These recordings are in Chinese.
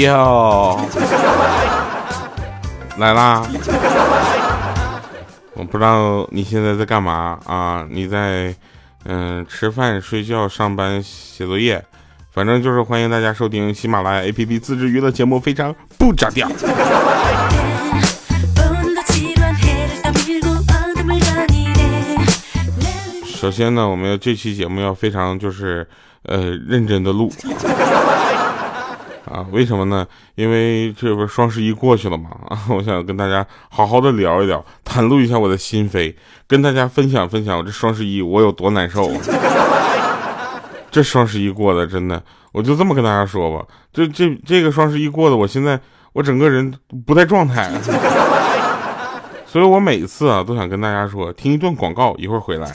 哟，来啦！我不知道你现在在干嘛啊？你在嗯吃饭、睡觉、上班、写作业，反正就是欢迎大家收听喜马拉雅 APP 自制娱乐节目，非常不着调。首先呢，我们要这期节目要非常就是呃认真的录。啊，为什么呢？因为这不是双十一过去了嘛啊，我想跟大家好好的聊一聊，袒露一下我的心扉，跟大家分享分享我这双十一我有多难受。这双十一过的真的，我就这么跟大家说吧，这这这个双十一过的，我现在我整个人不在状态，所以我每次啊都想跟大家说，听一段广告，一会儿回来。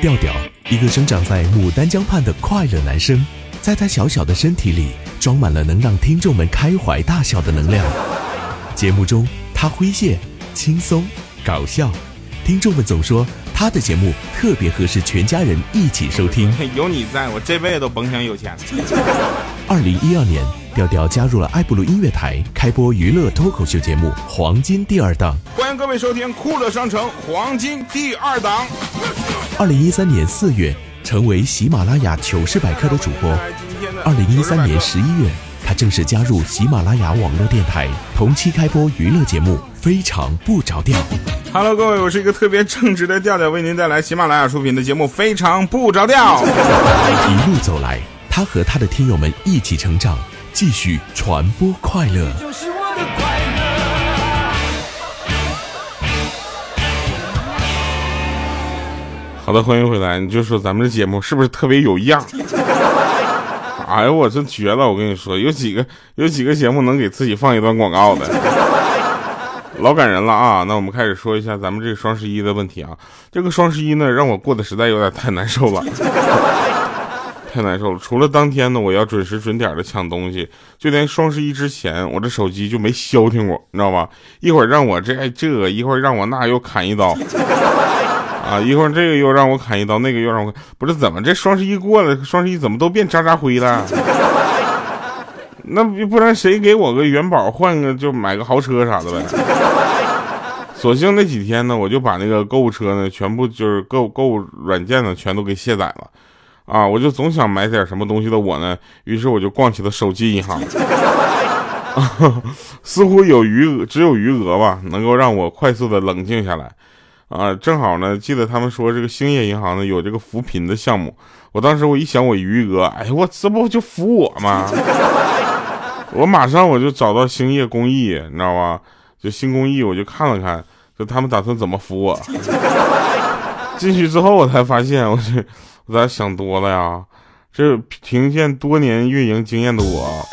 调调。一个生长在牡丹江畔的快乐男生，在他小小的身体里装满了能让听众们开怀大笑的能量。节目中，他诙谐、轻松、搞笑，听众们总说他的节目特别合适全家人一起收听。有你在我这辈子都甭想有钱。二零一二年，调调加入了爱布鲁音乐台，开播娱乐脱口秀节目《黄金第二档》。欢迎各位收听酷乐商城黄金第二档。二零一三年四月，成为喜马拉雅糗事百科的主播。二零一三年十一月，他正式加入喜马拉雅网络电台，同期开播娱乐节目《非常不着调》。Hello，各位，我是一个特别正直的调调，为您带来喜马拉雅出品的节目《非常不着调》。一路走来，他和他的听友们一起成长，继续传播快乐。好的，欢迎回来。你就说咱们这节目是不是特别有样？哎呦，我真绝了！我跟你说，有几个有几个节目能给自己放一段广告的，老感人了啊！那我们开始说一下咱们这个双十一的问题啊。这个双十一呢，让我过得实在有点太难受了，太难受了。除了当天呢，我要准时准点的抢东西，就连双十一之前，我这手机就没消停过，你知道吧？一会儿让我这这，一会儿让我那，又砍一刀。啊！一会儿这个又让我砍一刀，那个又让我不是怎么这双十一过了，双十一怎么都变渣渣灰了？那不然谁给我个元宝换个就买个豪车啥的呗？索性那几天呢，我就把那个购物车呢全部就是购购物软件呢全都给卸载了。啊！我就总想买点什么东西的我呢，于是我就逛起了手机银行。似乎有余额，只有余额吧，能够让我快速的冷静下来。啊，正好呢，记得他们说这个兴业银行呢有这个扶贫的项目，我当时我一想我余额，哎我这不就扶我吗？我马上我就找到兴业公益，你知道吧？就新公益，我就看了看，就他们打算怎么扶我。进去之后我才发现，我去我咋想多了呀？这凭借多年运营经验的我，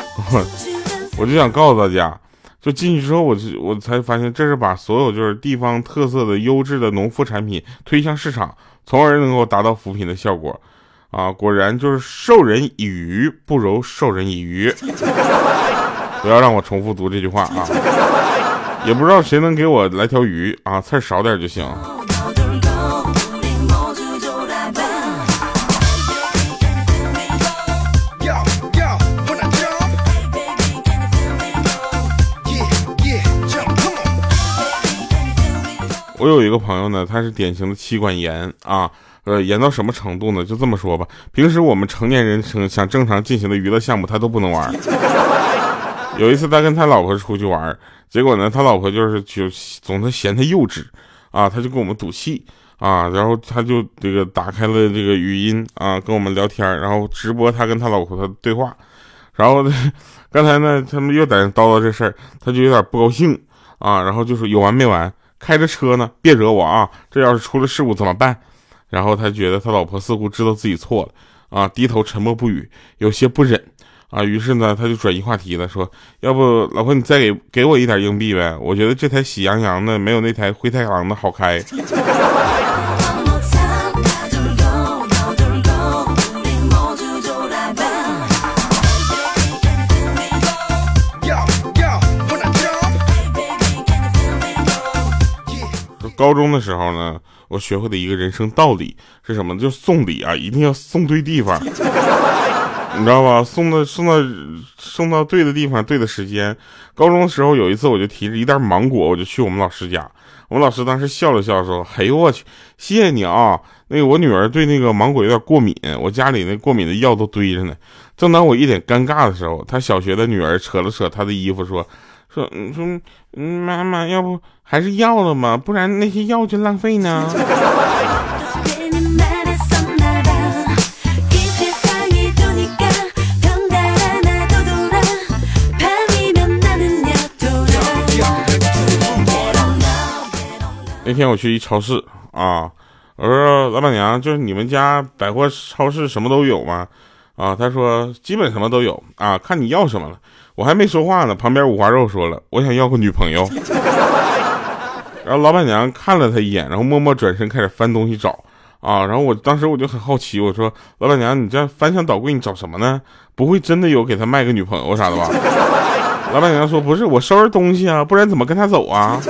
我就想告诉大家。就进去之后，我就我才发现，这是把所有就是地方特色的优质的农副产品推向市场，从而能够达到扶贫的效果，啊，果然就是授人以鱼不如授人以渔。不要让我重复读这句话啊！也不知道谁能给我来条鱼啊，刺少点就行。我有一个朋友呢，他是典型的妻管严啊，呃，严到什么程度呢？就这么说吧，平时我们成年人成想正常进行的娱乐项目，他都不能玩。有一次他跟他老婆出去玩，结果呢，他老婆就是就总是嫌他幼稚啊，他就跟我们赌气啊，然后他就这个打开了这个语音啊，跟我们聊天，然后直播他跟他老婆的对话，然后呢，刚才呢，他们又在那叨叨这事儿，他就有点不高兴啊，然后就说有完没完？开着车呢，别惹我啊！这要是出了事故怎么办？然后他觉得他老婆似乎知道自己错了啊，低头沉默不语，有些不忍啊。于是呢，他就转移话题了，说：“要不老婆你再给给我一点硬币呗？我觉得这台喜羊羊的没有那台灰太狼的好开。”高中的时候呢，我学会的一个人生道理是什么？就送礼啊，一定要送对地方。你知道吧？送到送到送到对的地方，对的时间。高中的时候有一次，我就提着一袋芒果，我就去我们老师家。我们老师当时笑了笑说：“哎呦我去，谢谢你啊！那个我女儿对那个芒果有点过敏，我家里那过敏的药都堆着呢。”正当我一脸尴尬的时候，他小学的女儿扯了扯他的衣服说：“说说嗯，妈妈，要不还是要了嘛，不然那些药就浪费呢。”那天我去一超市啊，我说老板娘，就是你们家百货超市什么都有吗？啊，他说基本什么都有啊，看你要什么了。我还没说话呢，旁边五花肉说了，我想要个女朋友。然后老板娘看了他一眼，然后默默转身开始翻东西找啊。然后我当时我就很好奇，我说老板娘，你这翻箱倒柜你找什么呢？不会真的有给他卖个女朋友啥的吧？老板娘说不是，我收拾东西啊，不然怎么跟他走啊？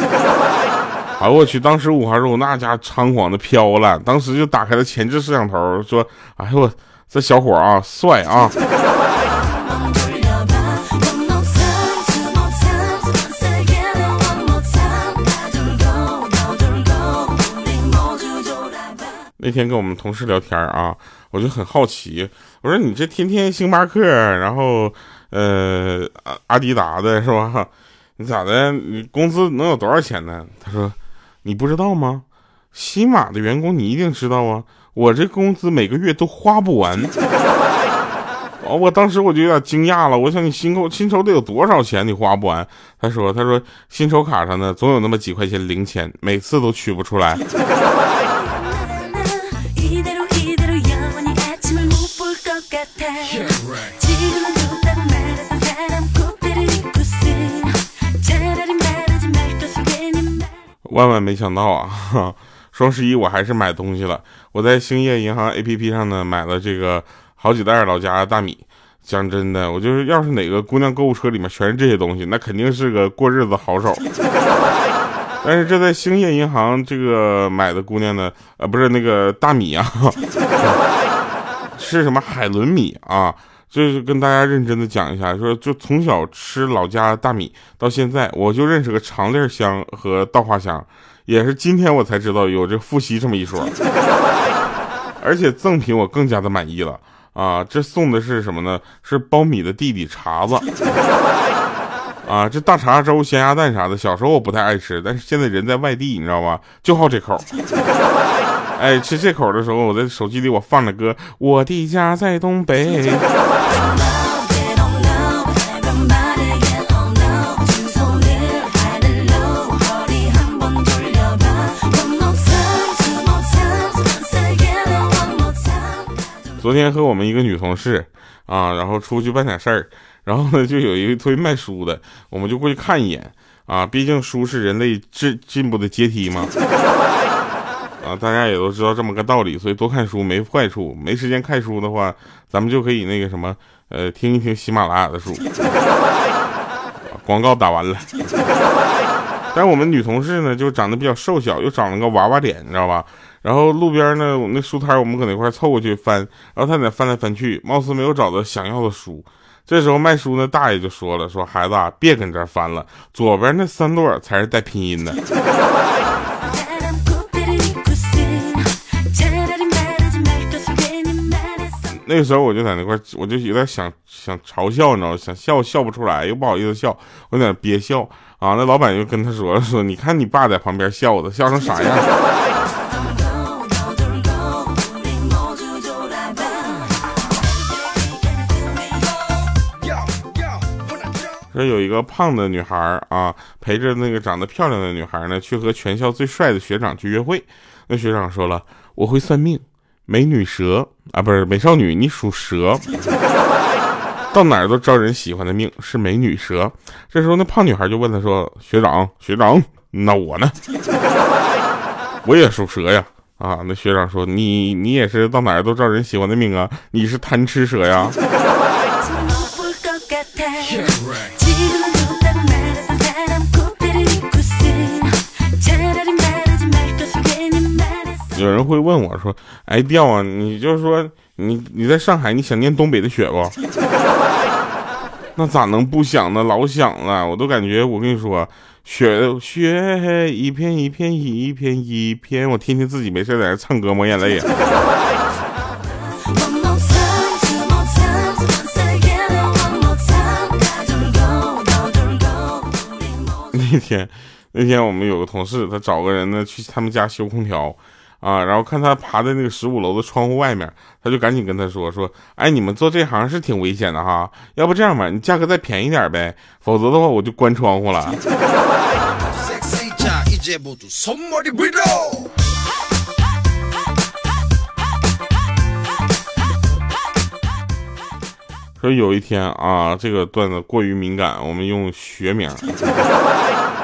哎我去！当时五花肉那家猖狂的飘了，当时就打开了前置摄像头，说：“哎呦我这小伙啊，帅啊！”那天跟我们同事聊天啊，我就很好奇，我说：“你这天天星巴克，然后呃阿阿迪达的是吧？你咋的？你工资能有多少钱呢？”他说。你不知道吗？西马的员工你一定知道啊！我这工资每个月都花不完。哦，我当时我就有点惊讶了。我想你薪酬薪酬得有多少钱？你花不完？他说他说薪酬卡上呢总有那么几块钱零钱，每次都取不出来。万万没想到啊！双十一我还是买东西了。我在兴业银行 APP 上呢买了这个好几袋老家的大米。讲真的，我就是要是哪个姑娘购物车里面全是这些东西，那肯定是个过日子好手。但是这在兴业银行这个买的姑娘呢，呃，不是那个大米啊，吃什么海伦米啊？就是跟大家认真的讲一下，说就从小吃老家大米到现在，我就认识个长粒香和稻花香，也是今天我才知道有这复习这么一说。而且赠品我更加的满意了啊！这送的是什么呢？是苞米的弟弟碴子啊！这大碴粥、咸鸭蛋啥的，小时候我不太爱吃，但是现在人在外地，你知道吧？就好这口。哎，吃这口的时候，我在手机里我放着歌，《我的家在东北》。昨天和我们一个女同事啊，然后出去办点事儿，然后呢，就有一个推卖书的，我们就过去看一眼啊，毕竟书是人类进进步的阶梯嘛。啊，大家也都知道这么个道理，所以多看书没坏处。没时间看书的话，咱们就可以那个什么，呃，听一听喜马拉雅的书。广告打完了。但我们女同事呢，就长得比较瘦小，又长了个娃娃脸，你知道吧？然后路边呢，那书摊我们搁那块凑过去翻，然后她在翻来翻去，貌似没有找到想要的书。这时候卖书那大爷就说了：“说孩子啊，别跟这儿翻了，左边那三摞才是带拼音的。”那时候我就在那块，我就有点想想嘲笑，你知道吗？想笑笑不出来，又不好意思笑，我有点憋笑啊。那老板就跟他说说，你看你爸在旁边笑的，笑成啥样？说有一个胖的女孩啊，陪着那个长得漂亮的女孩呢，去和全校最帅的学长去约会。那学长说了，我会算命。美女蛇啊，不是美少女，你属蛇，到哪儿都招人喜欢的命，是美女蛇。这时候那胖女孩就问他说：“学长，学长，那我呢？我也属蛇呀。”啊，那学长说：“你你也是到哪儿都招人喜欢的命啊？你是贪吃蛇呀？” 有人会问我说：“哎，调啊，你就是说你你在上海，你想念东北的雪不？” 那咋能不想呢？老想了，我都感觉我跟你说，雪雪一片一片一片一片，我天天自己没事在这唱歌抹眼泪呀。那天，那天我们有个同事，他找个人呢去他们家修空调，啊，然后看他爬在那个十五楼的窗户外面，他就赶紧跟他说说，哎，你们做这行是挺危险的哈，要不这样吧，你价格再便宜点呗，否则的话我就关窗户了。说有一天啊，这个段子过于敏感，我们用学名，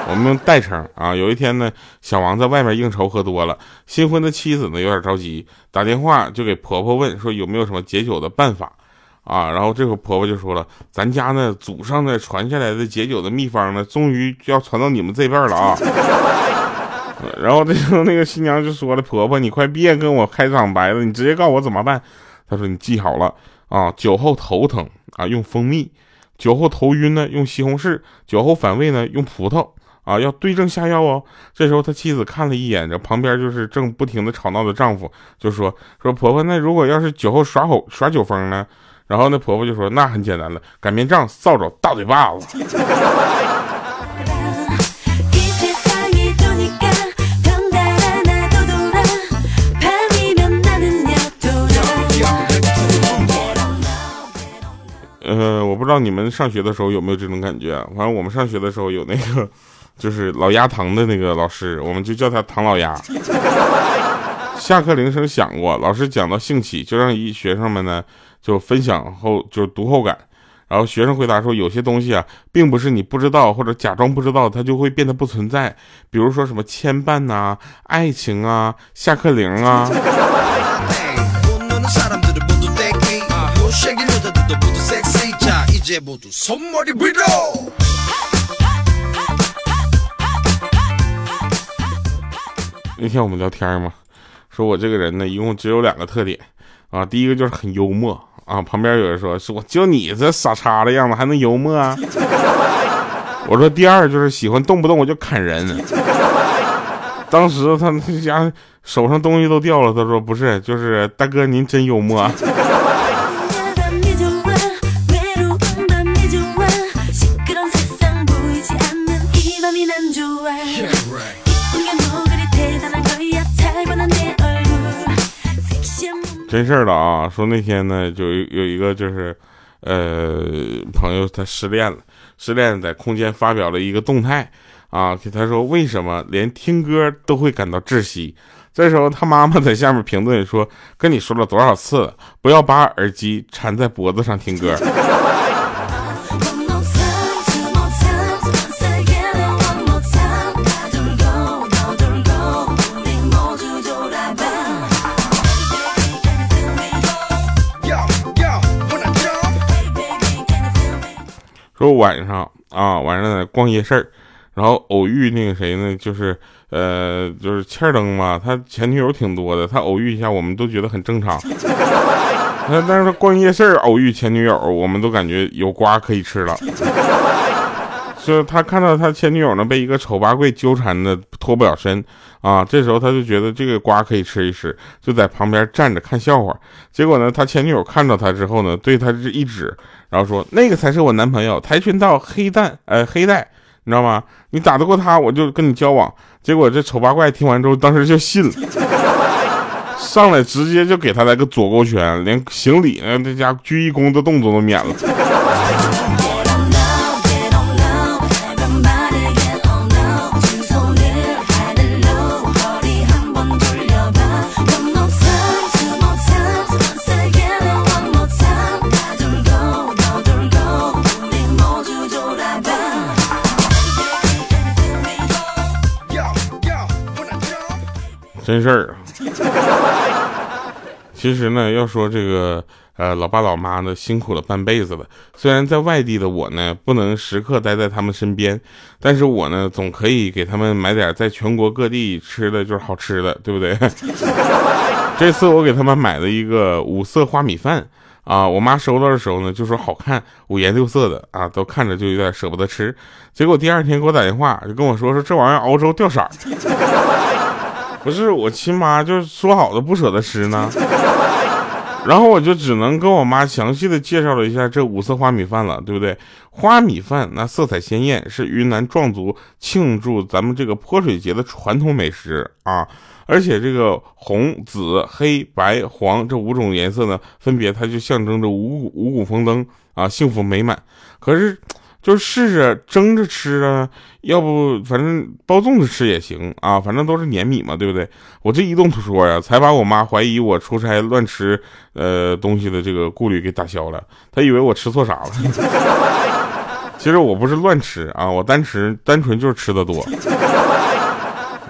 我们用代称啊。有一天呢，小王在外面应酬喝多了，新婚的妻子呢有点着急，打电话就给婆婆问说有没有什么解酒的办法啊。然后这个婆婆就说了，咱家呢祖上呢传下来的解酒的秘方呢，终于要传到你们这辈了啊。然后这时候那个新娘就说了，婆婆你快别跟我开场白了，你直接告诉我怎么办。她说你记好了。啊，酒后头疼啊，用蜂蜜；酒后头晕呢，用西红柿；酒后反胃呢，用葡萄。啊，要对症下药哦。这时候他妻子看了一眼，这旁边就是正不停的吵闹的丈夫，就说：“说婆婆，那如果要是酒后耍吼耍酒疯呢？”然后那婆婆就说：“那很简单了，擀面杖、扫帚、大嘴巴子。”呃，我不知道你们上学的时候有没有这种感觉，反正我们上学的时候有那个，就是老鸭堂的那个老师，我们就叫他唐老鸭。下课铃声响过，老师讲到兴起，就让一学生们呢就分享后就读后感，然后学生回答说，有些东西啊，并不是你不知道或者假装不知道，它就会变得不存在，比如说什么牵绊呐、爱情啊、下课铃啊。那天我们聊天嘛，说我这个人呢，一共只有两个特点啊。第一个就是很幽默啊。旁边有人说，说就你这傻叉的样子还能幽默啊？我说第二就是喜欢动不动我就砍人。当时他家手上东西都掉了，他说不是，就是大哥您真幽默。真事儿了啊！说那天呢，就有一个就是，呃，朋友他失恋了，失恋在空间发表了一个动态啊，给他说为什么连听歌都会感到窒息？这时候他妈妈在下面评论说：“跟你说了多少次，不要把耳机缠在脖子上听歌。”说晚上啊，晚上在逛夜市，然后偶遇那个谁呢？就是呃，就是欠灯嘛，他前女友挺多的，他偶遇一下，我们都觉得很正常。那但是他逛夜市偶遇前女友，我们都感觉有瓜可以吃了。就他看到他前女友呢被一个丑八怪纠缠的脱不了身啊，这时候他就觉得这个瓜可以吃一吃，就在旁边站着看笑话。结果呢，他前女友看到他之后呢，对他这一指。然后说那个才是我男朋友，跆拳道黑带，呃黑带，你知道吗？你打得过他，我就跟你交往。结果这丑八怪听完之后，当时就信了，上来直接就给他来个左勾拳，连行礼呢，这家鞠一躬的动作都免了。真事儿啊！其实呢，要说这个，呃，老爸老妈呢辛苦了半辈子了。虽然在外地的我呢不能时刻待在他们身边，但是我呢总可以给他们买点在全国各地吃的就是好吃的，对不对？这次我给他们买了一个五色花米饭啊，我妈收到的时候呢就说好看，五颜六色的啊，都看着就有点舍不得吃。结果第二天给我打电话就跟我说说这玩意儿熬粥掉色儿，不是我亲妈就是说好的不舍得吃呢。然后我就只能跟我妈详细的介绍了一下这五色花米饭了，对不对？花米饭那色彩鲜艳，是云南壮族庆祝咱们这个泼水节的传统美食啊！而且这个红、紫、黑、白、黄这五种颜色呢，分别它就象征着五谷五谷丰登啊，幸福美满。可是。就试着蒸着吃啊，要不反正包粽子吃也行啊，反正都是粘米嘛，对不对？我这一动说呀，才把我妈怀疑我出差乱吃呃东西的这个顾虑给打消了。她以为我吃错啥了，其实我不是乱吃啊，我单吃单纯就是吃的多，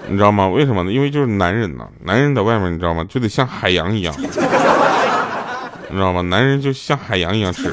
你知道吗？为什么呢？因为就是男人呐，男人在外面你知道吗？就得像海洋一样，你知道吗？男人就像海洋一样吃。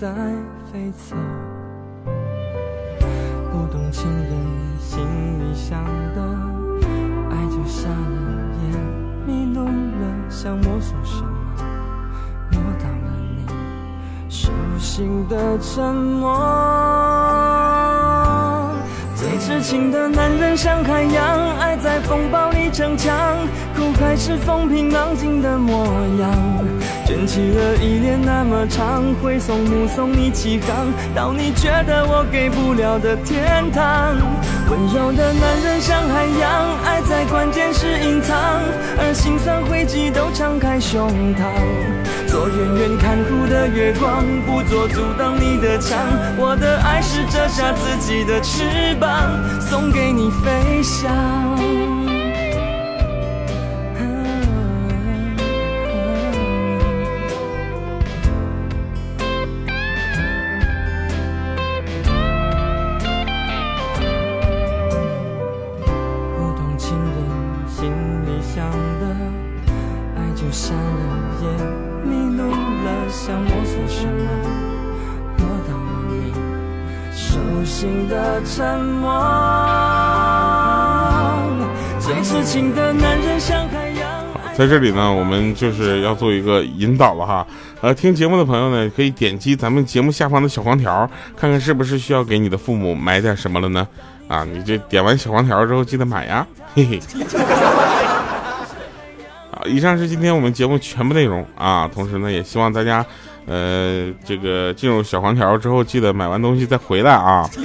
在飞走。不懂情人心里想的，爱就瞎了眼，迷路了，想摸索什么，摸到了你手心的沉默。最痴情的男人像海洋，爱在风暴里逞强，苦还是风平浪静的模样。卷起了依恋那么长，挥送目送你起航，到你觉得我给不了的天堂。温柔的男人像海洋，爱在关键时隐藏，而心酸汇集都敞开胸膛。做远远看护的月光，不做阻挡你的墙。我的爱是折下自己的翅膀，送给你飞翔。沉默。最痴情的男人像海洋。在这里呢，我们就是要做一个引导了哈。呃，听节目的朋友呢，可以点击咱们节目下方的小黄条，看看是不是需要给你的父母买点什么了呢？啊，你这点完小黄条之后记得买呀，嘿嘿。啊，以上是今天我们节目全部内容啊。同时呢，也希望大家，呃，这个进入小黄条之后，记得买完东西再回来啊。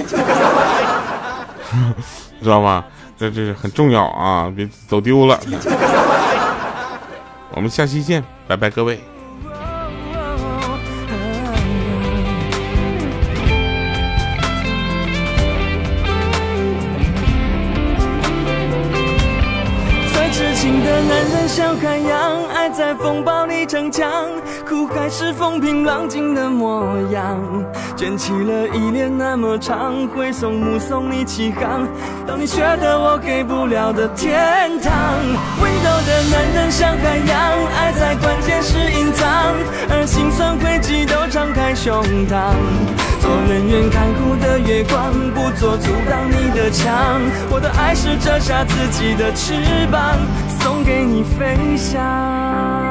知道吗？这这很重要啊，别走丢了。我们下期见，拜拜，各位。最痴情的男人像海洋，爱在风暴里逞强，苦还是风平浪静的模样。卷起了依恋那么长，挥送目送你起航，到你觉得我给不了的天堂。温柔的男人像海洋，爱在关键时隐藏，而心酸汇集都敞开胸膛。做人远看护的月光，不做阻挡你的墙。我的爱是折下自己的翅膀，送给你飞翔。